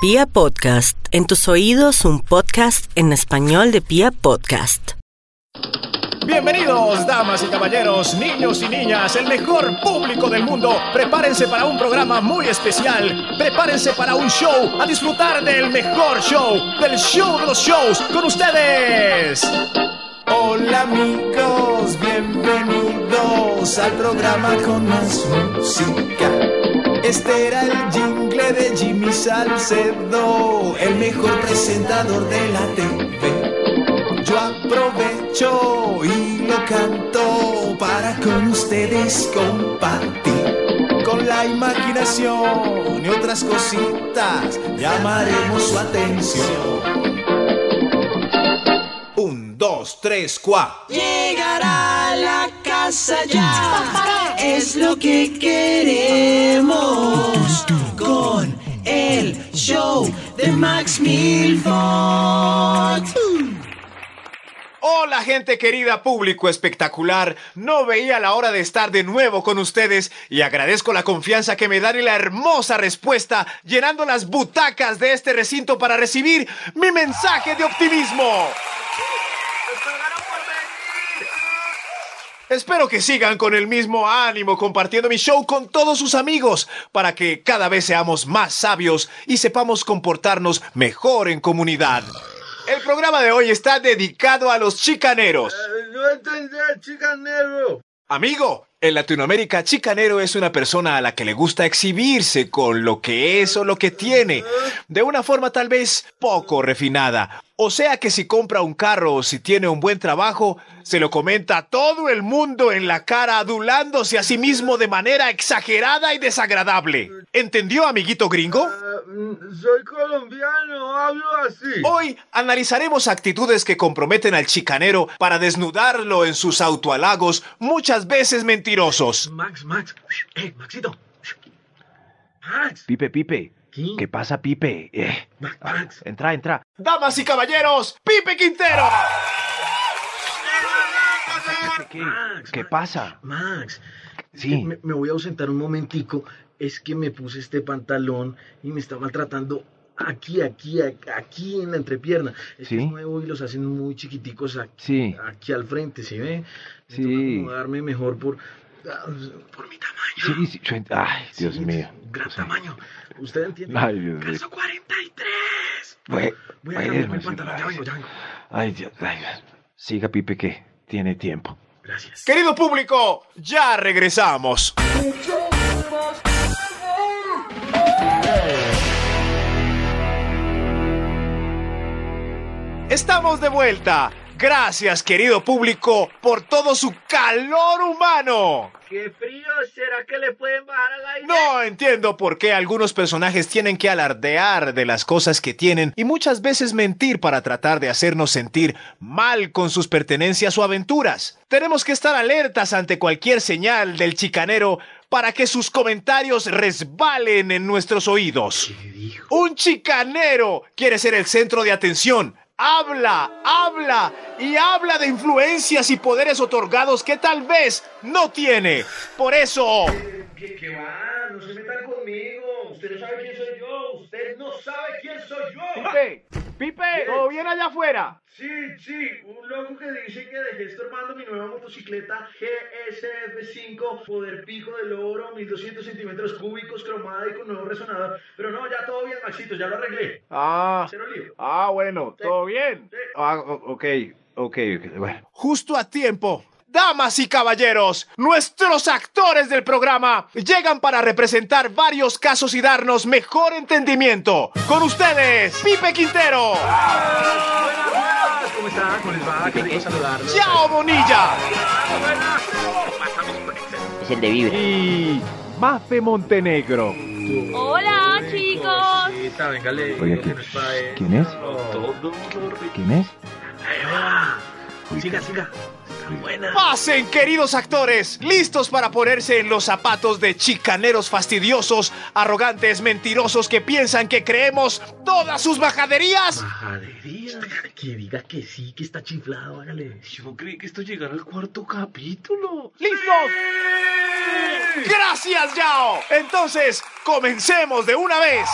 Pia Podcast, en tus oídos un podcast en español de Pia Podcast. Bienvenidos, damas y caballeros, niños y niñas, el mejor público del mundo. Prepárense para un programa muy especial. Prepárense para un show, a disfrutar del mejor show, del show de los shows, con ustedes. Hola amigos, bienvenidos al programa con más música. Este era el jingle de Jimmy Salcedo, el mejor presentador de la TV. Yo aprovecho y lo canto para con ustedes compartir. Con la imaginación y otras cositas llamaremos su atención. Dos, tres, cuatro. Llegar a la casa ya es lo que queremos con el show de Max Milford. Hola gente querida, público espectacular. No veía la hora de estar de nuevo con ustedes y agradezco la confianza que me dan y la hermosa respuesta llenando las butacas de este recinto para recibir mi mensaje de optimismo. Espero que sigan con el mismo ánimo compartiendo mi show con todos sus amigos para que cada vez seamos más sabios y sepamos comportarnos mejor en comunidad. El programa de hoy está dedicado a los chicaneros. No entendí, chicanero. Amigo, en Latinoamérica, chicanero es una persona a la que le gusta exhibirse con lo que es o lo que tiene, de una forma tal vez poco refinada. O sea que si compra un carro o si tiene un buen trabajo, se lo comenta a todo el mundo en la cara, adulándose a sí mismo de manera exagerada y desagradable. ¿Entendió, amiguito gringo? Ah, mm, soy colombiano, hablo así. Hoy analizaremos actitudes que comprometen al chicanero para desnudarlo en sus autohalagos, muchas veces mentirosos. Max, Max, eh, Maxito. Max, Pipe, Pipe. ¿Qué? ¿Qué pasa, Pipe? Eh, Max, Max. entra, entra. Damas y caballeros, Pipe Quintero. ¿Qué, Max, ¿Qué Max. pasa? Max, Sí. me, me voy a ausentar un momentico. Es que me puse este pantalón y me está maltratando aquí, aquí, aquí en la entrepierna. Es que Sí. es nuevo y los hacen muy chiquiticos aquí, Sí. aquí al frente, ¿sí ve? Me Sí. acomodarme mejor por, ah, por mi tamaño. Sí, sí. yo Ay, Dios Sí, mío. Gran O sea, tamaño. ¿Usted entiende? Ay, Dios mío. Calzo 43. Bue- Voy a bueno, cambiarme el pantalón, ya ay, vengo, ya vengo. Ay, Dios. ay, siga, Pipe, que tiene tiempo. Gracias. Querido público, ya regresamos. Estamos de vuelta. Gracias, querido público, por todo su calor humano. ¿Qué frío será que le pueden bajar al aire? No entiendo por qué algunos personajes tienen que alardear de las cosas que tienen y muchas veces mentir para tratar de hacernos sentir mal con sus pertenencias o aventuras. Tenemos que estar alertas ante cualquier señal del chicanero para que sus comentarios resbalen en nuestros oídos. Un chicanero quiere ser el centro de atención. Habla, habla y habla de influencias y poderes otorgados que tal vez no tiene. Por eso... ¿Qué, qué va? No se metan conmigo. Usted no sabe quién soy yo. Usted no sabe quién soy yo. Pipe, Pipe, ¿todo bien allá afuera? Sí, sí, un loco que dice que dejé estorbando mi nueva motocicleta GSF5 Poder Pico del Oro, 1200 centímetros cúbicos, cromada y con nuevo resonador. Pero no, ya todo bien, Maxito, ya lo arreglé. Ah, Cero lío. ah, bueno, ¿todo bien? Sí. Ah, ok, ok, ok. Bueno. Justo a tiempo. Damas y caballeros, nuestros actores del programa llegan para representar varios casos y darnos mejor entendimiento. Con ustedes, Pipe Quintero. ¿Cómo están? ¿Cómo les va? Qué rico saludarlos. Yao Bonilla Es el de Vibre. Y Mafe Montenegro. Hola, chicos. Oye, él. ¿quién es? Rico. ¿Quién es? Siga, siga. Buena. Pasen, queridos actores, listos para ponerse en los zapatos de chicaneros fastidiosos, arrogantes, mentirosos que piensan que creemos todas sus bajaderías. Majadería. Que diga que sí, que está chiflado, hágale. Yo creí que esto llegara al cuarto capítulo. ¿Listos? Gracias, Yao. Entonces, comencemos de una vez.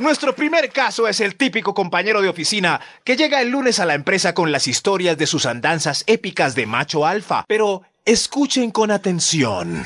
Nuestro primer caso es el típico compañero de oficina que llega el lunes a la empresa con las historias de sus andanzas épicas de macho alfa. Pero escuchen con atención.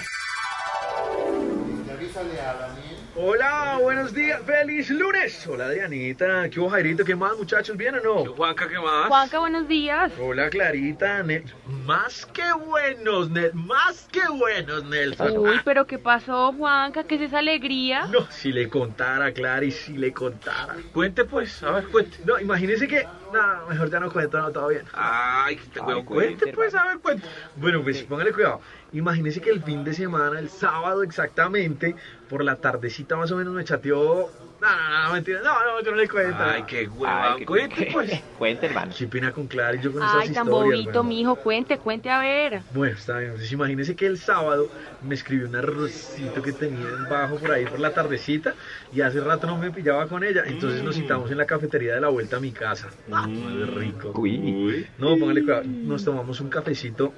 Feliz lunes. Hola, Dianita. ¿Qué hubo, Jairito? ¿Qué más, muchachos? ¿Bien o no? Juanca, ¿qué más? Juanca, buenos días. Hola, Clarita. Nel- Más que buenos, Nel- más que buenos, Nelson. Uy, pero ¿qué pasó, Juanca? ¿Qué es esa alegría? No, si le contara, Clary, si le contara. Cuente pues, a ver, cuente. No, imagínese que... No, mejor ya no cuento, no, todo bien. Ay, que te Ay, cuente, cuente pues, pues, a ver, cuente. Bueno, pues póngale cuidado. Imagínese que el fin de semana, el sábado exactamente, por la tardecita más o menos me chateó. No, no, no, no, mentira. No, no, yo no le cuento. Ay, qué hueva, cuente pues. Cuente, hermano. Qué pena con Clara y yo con esas Ay, tan historias. bobito, weón. mijo. Cuente, cuente a ver. Bueno, está bien. Entonces imagínese que el sábado me escribió un arrocito que tenía en bajo por ahí por la tardecita y hace rato no me pillaba con ella. Entonces nos citamos en la cafetería de la vuelta a mi casa. Ah, qué rico. Uy. No, póngale cuidado. Nos tomamos un cafecito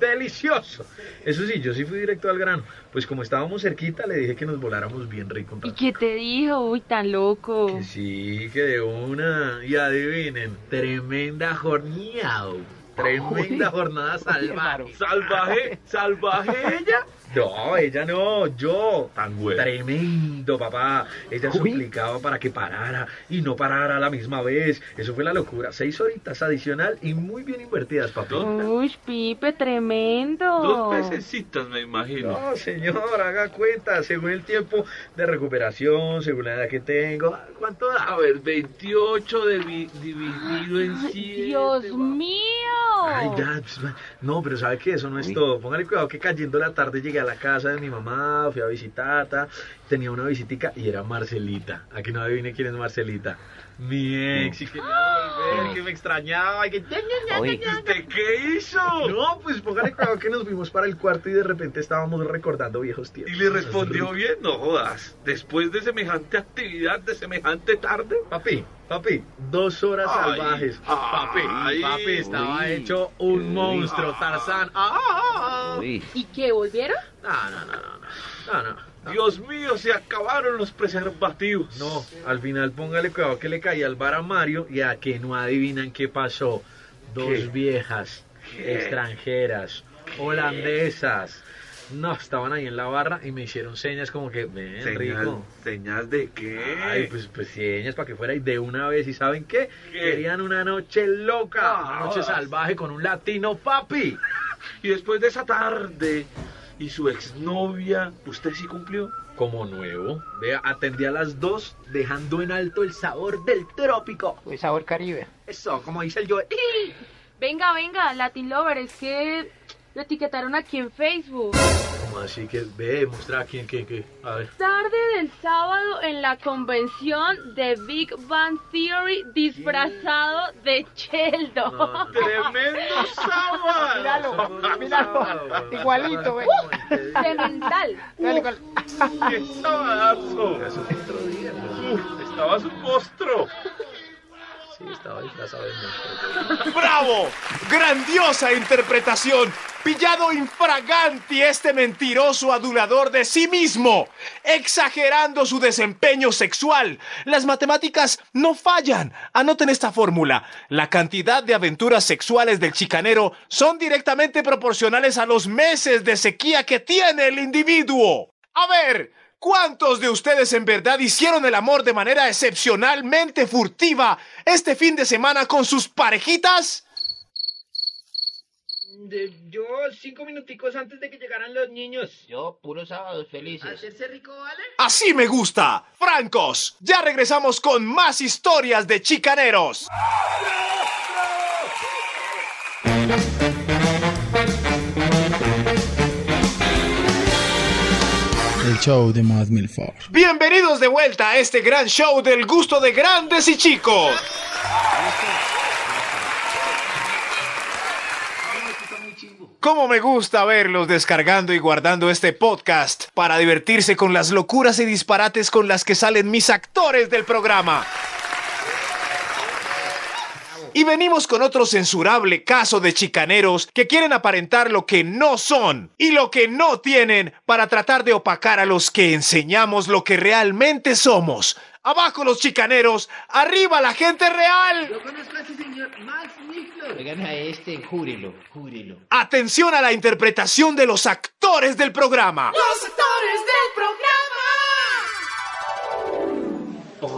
delicioso. Eso sí, yo sí fui directo al grano. Pues como estábamos cerquita, le dije que nos voláramos bien rico. ¿Y qué te dijo? Uy, tan loco. Que sí, que de una. Y adivinen, tremenda jornada. Tremenda jornada salvaje. Salvaje, salvaje ella. No, ella no, yo. Tan bueno. Tremendo, papá. Ella suplicaba para que parara y no parara a la misma vez. Eso fue la locura. Seis horitas adicional y muy bien invertidas, papi. Uy, Pipe, tremendo. Dos pececitas, me imagino. No, señor, haga cuenta, según el tiempo de recuperación, según la edad que tengo. ¿Cuánto da? A ver, 28 divi- dividido en 7. Dios mío. Ay, ya, pues, no, pero ¿sabe qué? Eso no es todo. Póngale cuidado que cayendo la tarde llegué a la casa de mi mamá, fui a visitarla, tenía una visitica y era Marcelita. Aquí no adivine quién es Marcelita. Mi ex, y que no volver, que me extrañaba, y que... ¿Usted qué hizo? No, pues póngale cuidado que nos fuimos para el cuarto y de repente estábamos recordando viejos tiempos. Y le respondió bien, no jodas. Después de semejante actividad, de semejante tarde. Papi, papi, dos horas Ay, salvajes. Papi, ay, papi, estaba uy, hecho un uy. monstruo, Tarzán. Ah, ¿Y qué, volvieron? No, no, no, no, no. Dios mío, se acabaron los preservativos. No, al final póngale cuidado que le caía al bar a Mario y a que no adivinan qué pasó. Dos ¿Qué? viejas, extranjeras, holandesas. No, estaban ahí en la barra y me hicieron señas como que, ven, Señal, rico. ¿Señal de qué? Ay, pues, pues señas para que fuera y de una vez. ¿Y saben qué? ¿Qué? Querían una noche loca, Ah, una noche salvaje con un latino papi. Y después de esa tarde y su exnovia, ¿usted sí cumplió? Como nuevo. Vea, atendí a las dos, dejando en alto el sabor del trópico. Uy, sabor caribe. Eso, como dice el yo. Venga, venga, Latin Lover, es que lo etiquetaron aquí en Facebook. Así que ve, mostrar quién, quién, qué. A ver. Tarde del sábado en la convención de Big Bang Theory disfrazado de. No, no. ¡Tremendo sábado! Míralo, igualito, ve. Cemental. ¡Qué sabadazo! Uf, estabas un monstruo. Sí. ¡Bravo! ¡Grandiosa interpretación! Pillado infraganti este mentiroso adulador de sí mismo, exagerando su desempeño sexual. Las matemáticas no fallan. Anoten esta fórmula. La cantidad de aventuras sexuales del chicanero son directamente proporcionales a los meses de sequía que tiene el individuo. A ver, ¿cuántos de ustedes en verdad hicieron el amor de manera excepcionalmente furtiva este fin de semana con sus parejitas? yo cinco minuticos antes de que llegaran los niños. Yo, puros sábados felices. ¿Hacerse rico, vale? Así me gusta. Francos, ya regresamos con más historias de chicaneros. Show de Milford. Bienvenidos de vuelta a este gran show del gusto de grandes y chicos. Cómo me gusta verlos descargando y guardando este podcast para divertirse con las locuras y disparates con las que salen mis actores del programa. Y venimos con otro censurable caso de chicaneros que quieren aparentar lo que no son y lo que no tienen para tratar de opacar a los que enseñamos lo que realmente somos. Abajo los chicaneros, arriba la gente real. Yo conozco a ese señor Max. Oigan a este, júrelo, júrelo. Atención a la interpretación de los actores del programa. Los actores del programa.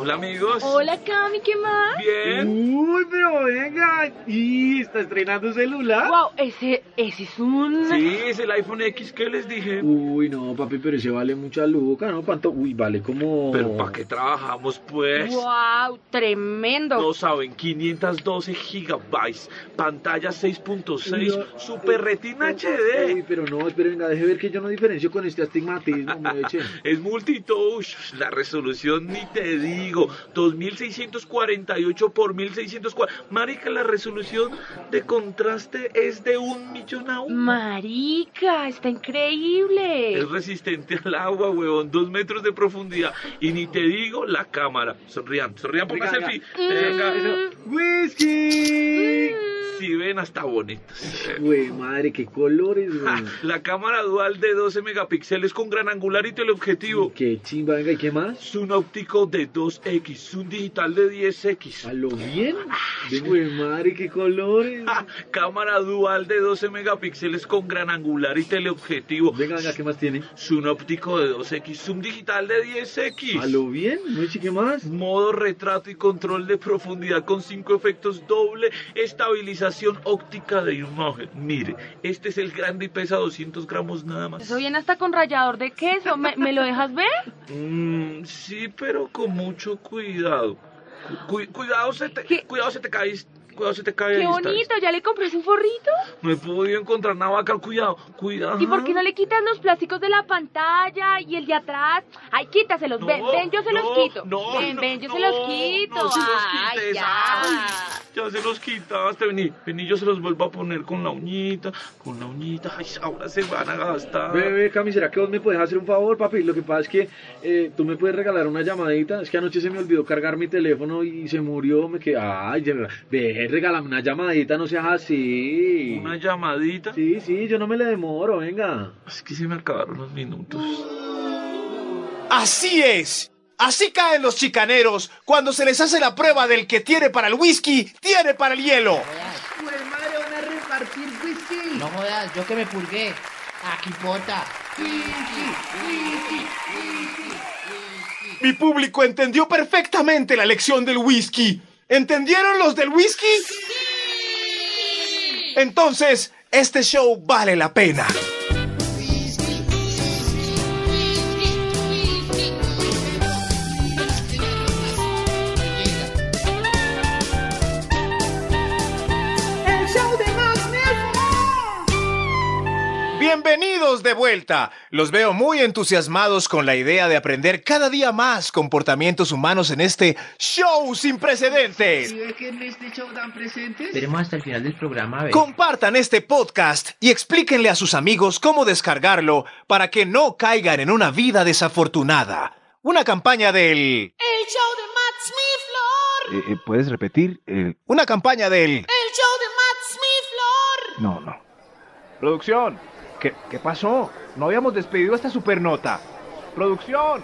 Hola amigos. Hola Cami, ¿qué más? Bien. Uy, pero venga. ¿Y está estrenando celular? Wow, ese, ese es un... Sí, es el iPhone X que les dije. Uy, no, papi, pero ese vale mucha luca, ¿no? ¿Cuánto? Uy, vale como... Pero ¿para qué trabajamos pues? Wow, tremendo. No saben, 512 gigabytes, pantalla 6.6, Super Retina Uy, HD. pero no, espere, venga, deje ver que yo no diferencio con este astigmatismo, me eche. Es multitouch, la resolución ni te digo, 2648 por 1640. Marica, la resolución de contraste es de un millón a uno. Marica, está increíble. Es resistente al agua, huevón, dos metros de profundidad. Y ni te digo la cámara. Sonrían, sonrían por la Venga, selfie. Venga. ¡Whisky! Si ven, hasta bonitos. Güey, madre, qué colores, güey. La cámara dual de 12 megapíxeles con gran angular y teleobjetivo. Qué chimba, venga, ¿y qué más? Zoom óptico de 2X, zoom digital de 10X. ¿A lo bien? Güey, madre, qué colores. Ja, Cámara dual de 12 megapíxeles con gran angular y teleobjetivo. Venga, venga, ¿qué más tiene? Zoom óptico de 2X, zoom digital de ¿A 10X. lo bien? ¿No qué más? Modo retrato y control de profundidad con cinco efectos doble, estabilización óptica de imagen. Mire, este es el grande y pesa 200 gramos nada más. Eso viene hasta con rallador de queso. ¿Me, me lo dejas ver? Mm, sí, pero con mucho cuidado. Cu- cuidado, se te, ¿Qué? cuidado se te cae, cuidado se te cae. Qué bonito, ¿ya le compré su forrito? No he podido encontrar nada acá, cuidado, cuidado. ¿Y por qué no le quitas los plásticos de la pantalla y el de atrás? Ay, quítaselos, ven, No, ven, yo se los quito. no, ven, ven, yo se los quito. no se los Ay, ya. ay. Ya se los quitaste, vení, vení, yo se los vuelvo a poner con la uñita, con la uñita, ay, ahora se van a gastar. Bebé, Cami, ¿será que vos me puedes hacer un favor, papi? Lo que pasa es que eh, tú me puedes regalar una llamadita. Es que anoche se me olvidó cargar mi teléfono y se murió. Me quedé, ay, ya- ve, regálame una llamadita, no seas así. Una llamadita. Sí, sí, yo no me le demoro, venga. Es que se me acabaron los minutos. Así es. Así caen los chicaneros cuando se les hace la prueba del que tiene para el whisky, tiene para el hielo. Güey, madre, van a repartir whisky. No jodas, yo que me purgué. Aquí pota. Mi público entendió perfectamente la lección del whisky. ¿Entendieron los del whisky? Entonces, este show vale la pena. Bienvenidos de vuelta. Los veo muy entusiasmados con la idea de aprender cada día más comportamientos humanos en este show sin precedentes. ¿Y ve que en este show dan presentes? Esperemos hasta el final del programa a ver. Compartan este podcast y explíquenle a sus amigos cómo descargarlo para que no caigan en una vida desafortunada. Una campaña del... El show de Max Milford. Eh, eh, ¿Puedes repetir? Eh, Una campaña del... El show de Max Milford. no, no. Producción. ¿Qué, ¿Qué pasó? No habíamos despedido esta supernota. Producción.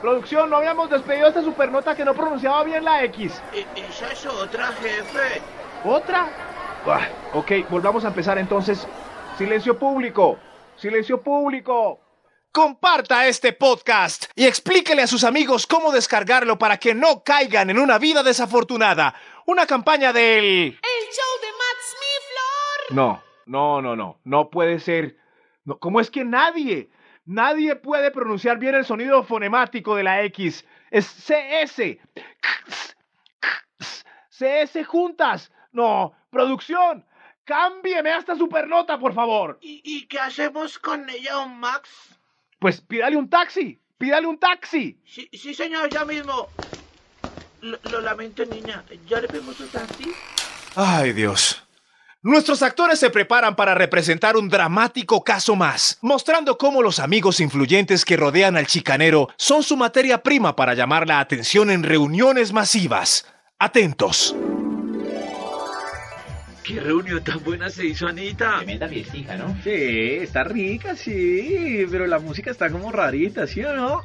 Producción, no habíamos despedido esta supernota que no pronunciaba bien la X. Esa es otra, jefe. ¿Otra? Ah, ok, volvamos a empezar entonces. Silencio público. Silencio público. Comparta este podcast y explíquele a sus amigos cómo descargarlo para que no caigan en una vida desafortunada. Una campaña del... El show de Max Milford. No, no, no, no. No puede ser. No, ¿Cómo es que nadie? Nadie puede pronunciar bien el sonido fonemático de la X. Es CS. CS juntas. No, producción. Cámbieme a esta supernota, por favor. ¿Y, y qué hacemos con ella, don Max? Pues pídale un taxi. Pídale un taxi. Sí, sí, señor, ya mismo. Lo, lo lamento, niña. ¿Ya le pedimos un taxi? Ay, Dios. Nuestros actores se preparan para representar un dramático caso más, mostrando cómo los amigos influyentes que rodean al chicanero son su materia prima para llamar la atención en reuniones masivas. Atentos. qué reunión tan buena se hizo, Anita. Tremenda fiestica, ¿no? Sí, está rica, sí, pero la música está como rarita, ¿sí o no?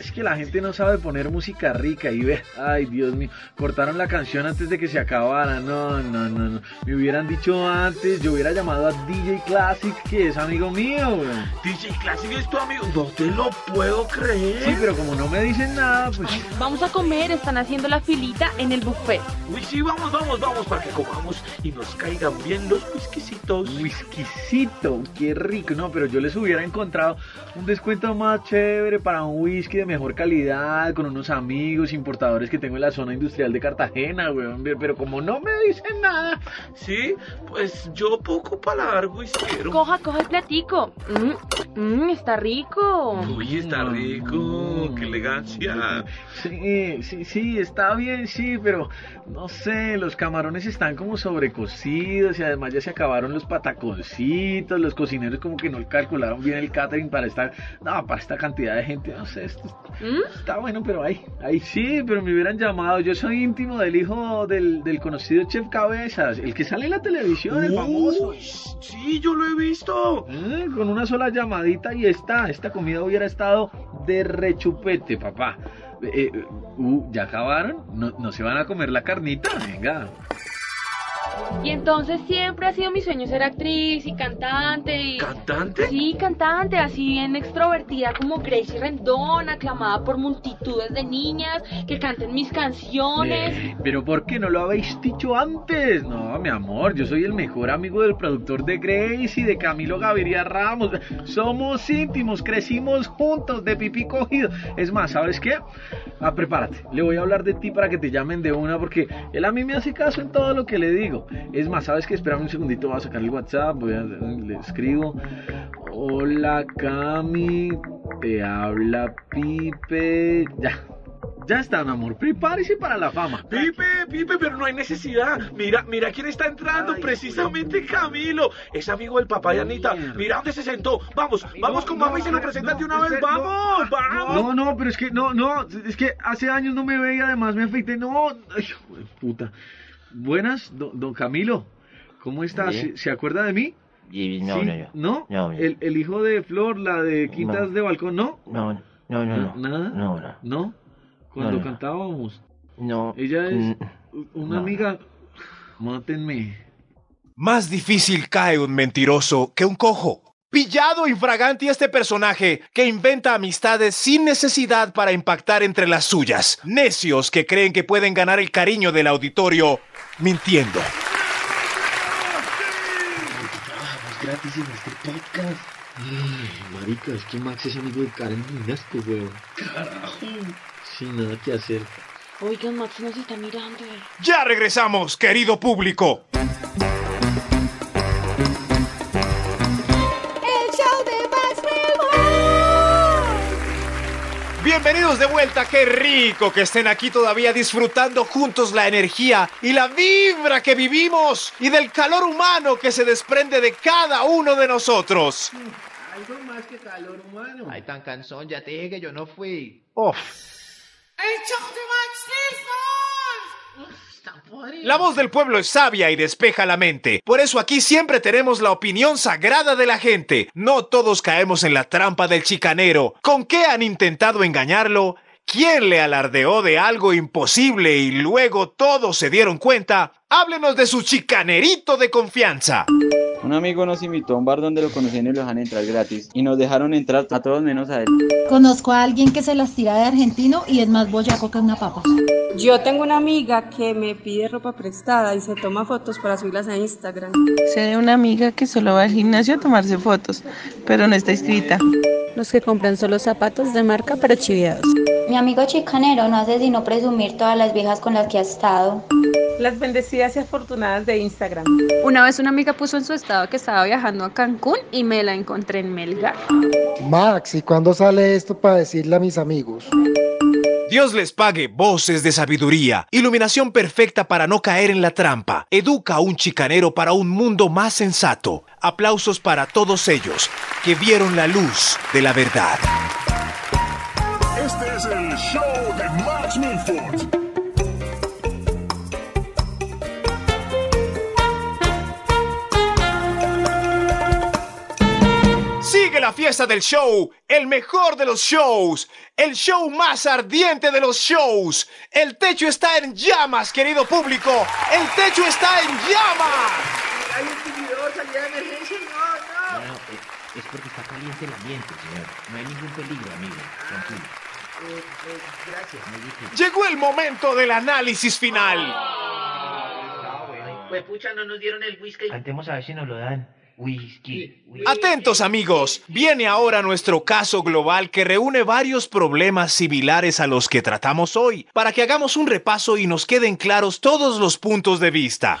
Es que la gente no sabe poner música rica y ve, ay Dios mío, cortaron la canción antes de que se acabara, no, no, no, no, me hubieran dicho antes, yo hubiera llamado a DJ Classic, que es amigo mío. DJ Classic es tu amigo, no te lo puedo creer. Sí, pero como no me dicen nada, pues... Vamos a comer, están haciendo la filita en el buffet. Uy, sí, vamos, vamos, vamos, para que comamos y nos caigan bien los whiskycitos. Whiskycito, qué rico, no, pero yo les hubiera encontrado un descuento más chévere para un whisky de mejor calidad, con unos amigos importadores que tengo en la zona industrial de Cartagena, weón, pero como no me dicen nada... Sí, pues yo poco paladar whiskero. Coja, coja el platico. Mm, mm, está rico. Uy, está rico, qué elegancia. Sí, sí, sí, está bien, sí, pero no sé, los camarones están como sobrecocidos y además ya se acabaron los pataconcitos, los cocineros como que no calcularon bien el catering para esta, no, para esta cantidad de gente, no sé, esto ¿Mm? está bueno, pero ahí, ahí sí, pero me hubieran llamado, yo soy íntimo del hijo del, del conocido chef Cabezas, el que sale en la televisión, el famoso. Sí, yo lo he visto. Eh, con una sola llamadita y está, esta comida hubiera estado de rechupete, papá. Eh, eh, uh, ¿Ya acabaron? ¿No, ¿No se van a comer la carnita? Venga. Y entonces siempre ha sido mi sueño ser actriz y cantante y... ¿Cantante? Sí, cantante, así bien extrovertida como Gracie Rendón, aclamada por multitudes de niñas que canten mis canciones. Eh, pero ¿por qué no lo habéis dicho antes? No, mi amor, yo soy el mejor amigo del productor de Grace y de Camilo Gaviria Ramos. Somos íntimos, crecimos juntos, de pipí cogido. Es más, ¿sabes qué? Ah, prepárate, le voy a hablar de ti para que te llamen de una porque él a mí me hace caso en todo lo que le digo. Es más, ¿sabes qué? Espérame un segundito, voy a sacar el WhatsApp, voy a, le escribo. Hola Cami, te habla Pipe. Ya, ya está, mi amor. Prepárese para la fama. Pipe, Pipe, pero no hay necesidad. Mira, mira quién está entrando. Ay, precisamente Camilo. Es amigo del papá de Anita. Mira dónde se sentó. Vamos, vamos con mamá y se lo presentan de una vez. Vamos, vamos. No, no, pero es que no, no, es que hace años no me veía, además me afeité. No, ay, hijo de puta. Buenas, don, don Camilo. ¿Cómo está? Bien. ¿Se, se acuerda de mí? Y no, Sí, no, no. ¿No? No, no. El, el hijo de Flor, la de Quintas No. de Balcón, ¿no? No, no, no, no. ¿Nada? No, no. ¿No? Cuando No, no. cantábamos. No. Ella es una no. amiga. Mátenme. Más difícil cae un mentiroso que un cojo. Pillado infraganti este personaje que inventa amistades sin necesidad para impactar entre las suyas. Necios que creen que pueden ganar el cariño del auditorio mintiendo. Trabajamos gratis en este podcast. Ay, marica, es que Max es amigo de Karen Minasco, weón. Carajo. Sin nada que hacer. Oigan, Max nos está mirando. Ya regresamos, querido público. Bienvenidos de vuelta, qué rico que estén aquí todavía disfrutando juntos la energía y la vibra que vivimos y del calor humano que se desprende de cada uno de nosotros. Algo más que calor humano. Ay, tan cansón, ya te dije que yo no fui. El show de Max. La voz del pueblo es sabia y despeja la mente. Por eso aquí siempre tenemos la opinión sagrada de la gente. No todos caemos en la trampa del chicanero. ¿Con qué han intentado engañarlo? ¿Quién le alardeó de algo imposible y luego todos se dieron cuenta? Háblenos de su chicanerito de confianza. Un amigo nos invitó a un bar donde lo conocían y lo dejan entrar gratis. Y nos dejaron entrar a todos menos a él. Conozco a alguien que se las tira de argentino y es más boyaco que una papa. Yo tengo una amiga que me pide ropa prestada y se toma fotos para subirlas a Instagram. Sé de una amiga que solo va al gimnasio a tomarse fotos, pero no está inscrita. Los que compran solo zapatos de marca pero chiviados. Mi amigo chicanero no hace sino presumir todas las viejas con las que ha estado. Las bendecidas y afortunadas de Instagram. Una vez una amiga puso en su estado que estaba viajando a Cancún y me la encontré en Melgar. Max, ¿y cuándo sale esto para decirle a mis amigos? Dios les pague voces de sabiduría, iluminación perfecta para no caer en la trampa, educa a un chicanero para un mundo más sensato. Aplausos para todos ellos que vieron la luz de la verdad. Este es el show Max Sigue la fiesta del show, el mejor de los shows, el show más ardiente de los shows. El techo está en llamas, querido público. El techo está en llamas. No, no. Bueno, es porque está caliente el ambiente, señor. Gracias. Llegó el momento del análisis final. Pues pucha, no nos dieron el whisky. Cantemos a ver si nos lo dan. Whisky. whisky. Atentos amigos, viene ahora nuestro caso global que reúne varios problemas similares a los que tratamos hoy, para que hagamos un repaso y nos queden claros todos los puntos de vista.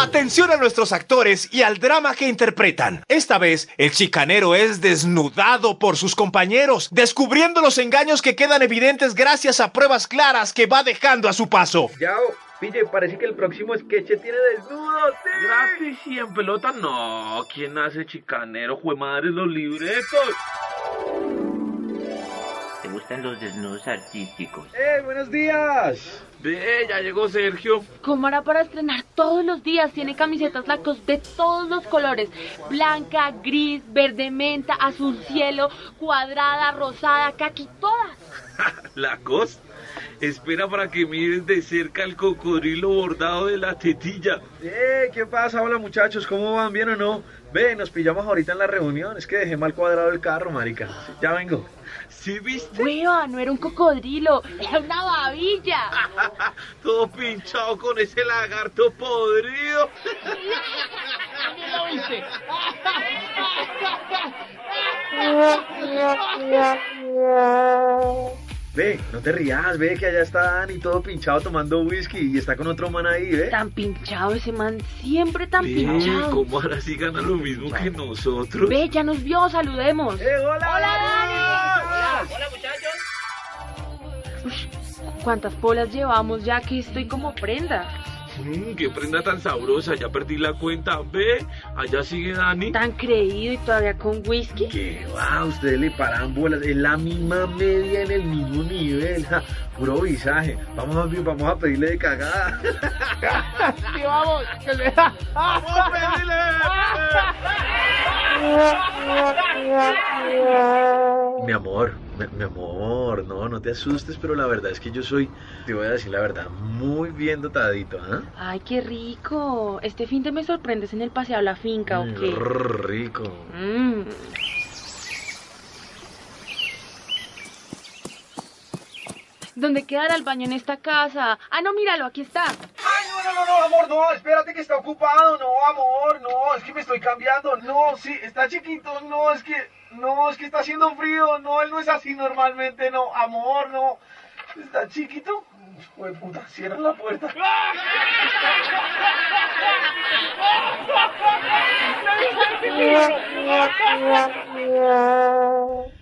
Atención a nuestros actores y al drama que interpretan. Esta vez, el chicanero es desnudado por sus compañeros, descubriendo los engaños que quedan evidentes gracias a pruebas claras que va dejando a su paso. Yao, pille, parece que el próximo sketch tiene desnudos. ¡sí! Gratis y en pelota, no. ¿Quién hace chicanero? Jue madre los libretos. ¿Te gustan los desnudos artísticos? ¡Eh, buenos días! Ve, ya llegó Sergio. ¿Cómo hará para estrenar todos los días? Tiene camisetas lacos de todos los colores. Blanca, gris, verde menta, azul cielo, cuadrada, rosada, caqui, todas. La cos. Espera para que mires de cerca el cocodrilo bordado de la tetilla. ¡Eh, qué pasa! Hola muchachos, ¿cómo van? ¿Bien o no? Ve, nos pillamos ahorita en la reunión. Es que dejé mal cuadrado el carro, marica. Ya vengo. ¿Sí viste? Hueva, no era un cocodrilo, era una babilla. Todo pinchado con ese lagarto podrido. lo viste? Ve, no te rías, ve que allá está Dani todo pinchado tomando whisky y está con otro man ahí, ¿ve? Tan pinchado ese man, siempre tan Ve, pinchado. ¿Cómo ahora sí gana lo mismo que nosotros? Ve, ya nos vio, saludemos. ¡Eh, hola! ¡Hola, Hola, muchachos. ¿Cuántas polas llevamos ya que estoy como prenda? Mm, qué prenda tan sabrosa, ya perdí la cuenta. Ve, allá sigue Dani. Tan creído y todavía con whisky. Que va, ustedes le paran bolas, es la misma media en el mismo nivel, ja, puro visaje. Vamos a, vamos a pedirle de cagada. Sí, vamos. Que le... ¡Vamos a pedirle! Mi amor, mi, mi amor, no, no te asustes, pero la verdad es que yo soy, te voy a decir la verdad, muy bien dotadito, ¿ah? Ay, qué rico. Este fin de me sorprendes en el paseo a la finca, ¿o qué? Mm, Rico. Mm. ¿Dónde quedará el baño en esta casa? Ah, no, míralo, aquí está. Ay, no, no, no, no, amor, no, espérate que está ocupado, no, amor, no, es que me estoy cambiando, no, sí, está chiquito, no, es que, no, es que está haciendo frío, no, él no es así normalmente, no, amor, no, está chiquito, Joder, puta, cierra la puerta.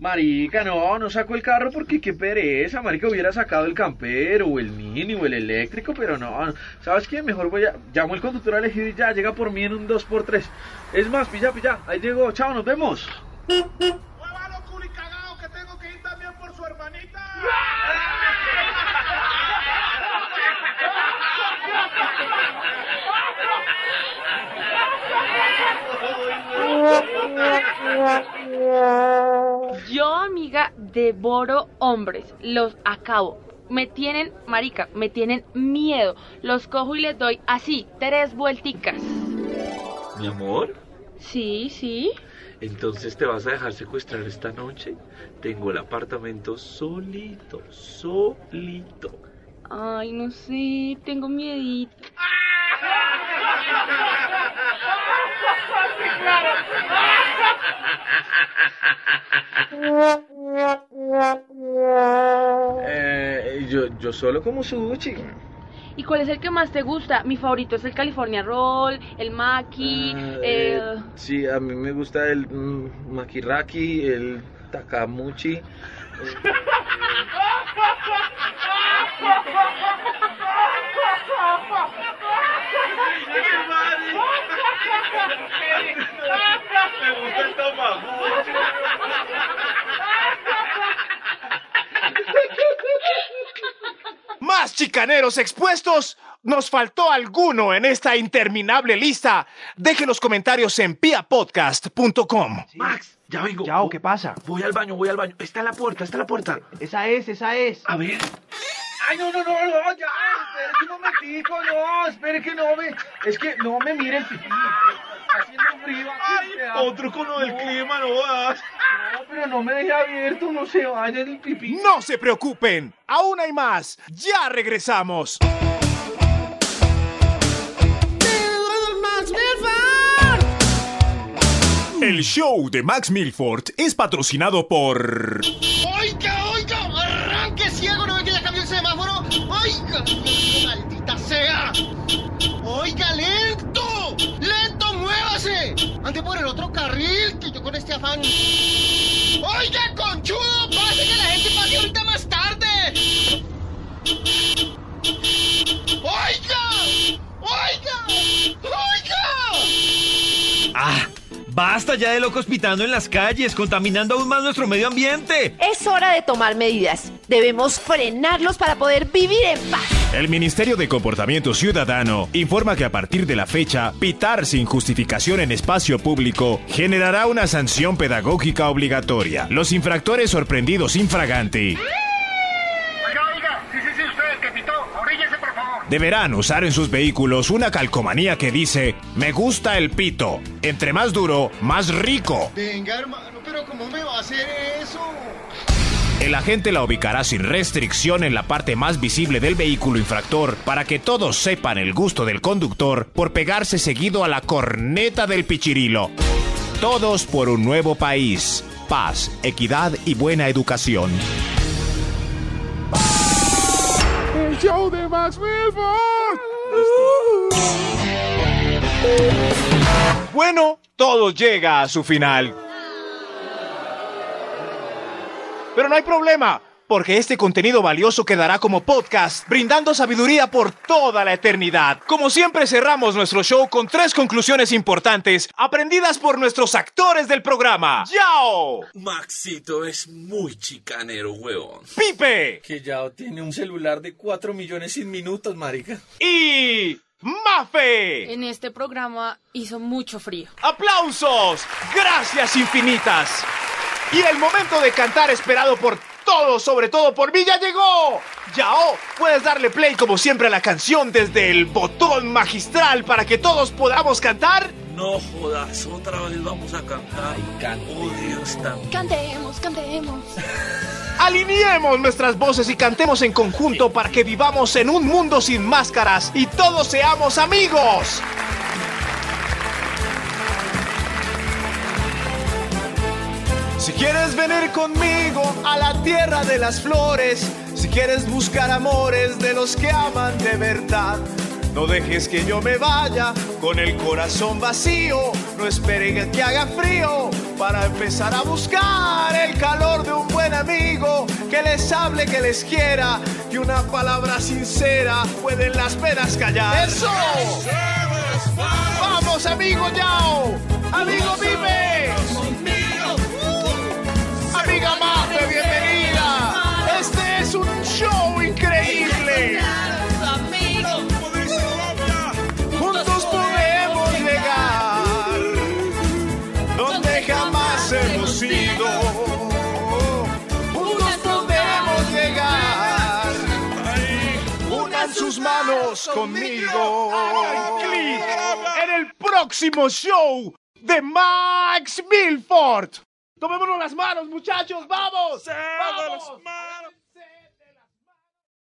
Marica, no, no sacó el carro porque qué pereza, marica, hubiera sacado el campero o el mini o el eléctrico, pero no, no. ¿sabes qué? Mejor voy a, llamo al conductor elegido y ya, llega por mí en un 2x3. Es más, pilla, pilla, ahí llegó, chao, nos vemos. ¡Muévalo, culicagao, que tengo que ir también por su hermanita! Devoro hombres. Los acabo. Me tienen, marica, me tienen miedo. Los cojo y les doy así, tres vuelticas. Mi amor, Sí, sí. entonces te vas a dejar secuestrar esta noche. Tengo el apartamento solito, solito. Ay, no sé, tengo miedito. Eh, yo, yo solo como sushi. ¿Y cuál es el que más te gusta? Mi favorito es el California Roll, el Maki, Ah, eh, eh, sí, a mí me gusta el mm, makiraki, el takamuchi. Me gusta el tamaguchi. Chicaneros expuestos nos faltó alguno en esta interminable lista? Deje los comentarios en piapodcast.com. Max, ya vengo. Chao, ¿qué pasa? Voy al baño, voy al baño. Está en la puerta, está en la puerta. Esa es, esa es. A ver. Ay, no, no, no, no, ya, espere que un momentico, no, espere que no me, es que no me mire el pipí, está haciendo frío aquí. Otro con lo del clima, no vas. No, pero no me deje abierto, no se vaya el pipí. No se preocupen, aún hay más. Ya regresamos. El show de Max Milford es patrocinado por... Oiga, oiga, arranque ciego, no ve que ya cambió el semáforo. Oiga, maldita sea. Ande por el otro carril, que yo con este afán. Oiga, conchudo, pase que la gente pase ahorita más tarde. Oiga, oiga, oiga. ¡Ah! Basta ya de locos pitando en las calles, contaminando aún más nuestro medio ambiente. Es hora de tomar medidas. Debemos frenarlos para poder vivir en paz. El Ministerio de Comportamiento Ciudadano informa que a partir de la fecha, pitar sin justificación en espacio público generará una sanción pedagógica obligatoria. Los infractores sorprendidos infraganti Oiga, oiga, sí, sí, sí, usted el que pitó, oríllese por favor. deberán usar en sus vehículos una calcomanía que dice, me gusta el pito, entre más duro, más rico. Venga, hermano, pero ¿cómo me va a hacer eso? El agente la ubicará sin restricción en la parte más visible del vehículo infractor para que todos sepan el gusto del conductor por pegarse seguido a la corneta del pichirilo. Todos por un nuevo país. Paz, equidad y buena educación. El show de Max. Bueno, todo llega a su final. Pero no hay problema, porque este contenido valioso quedará como podcast, brindando sabiduría por toda la eternidad. Como siempre cerramos nuestro show con tres conclusiones importantes, aprendidas por nuestros actores del programa. ¡Yao! Maxito es muy chicanero, huevón. ¡Pipe! Que ya tiene un celular de 4 millones sin minutos, marica. Y... ¡Mafe! En este programa hizo mucho frío. ¡Aplausos! ¡Gracias infinitas! Y el momento de cantar esperado por todos, sobre todo por mí, ya llegó. Yao, puedes darle play como siempre a la canción desde el botón magistral para que todos podamos cantar. No jodas, otra vez vamos a cantar. Oh, Dios tan... Cantemos, cantemos. Alineemos nuestras voces y cantemos en conjunto para que vivamos en un mundo sin máscaras y todos seamos amigos. Si quieres venir conmigo a la tierra de las flores, si quieres buscar amores de los que aman de verdad, no dejes que yo me vaya con el corazón vacío, no esperen que haga frío para empezar a buscar el calor de un buen amigo que les hable, que les quiera, que una palabra sincera pueden las penas callar. ¡Eso! ¡Vamos, amigo Yao! ¡Amigo Vive! Manos conmigo. Hagan clic en el próximo show de Max Milford. Tomémonos las manos, muchachos, vamos. ¡Vamos!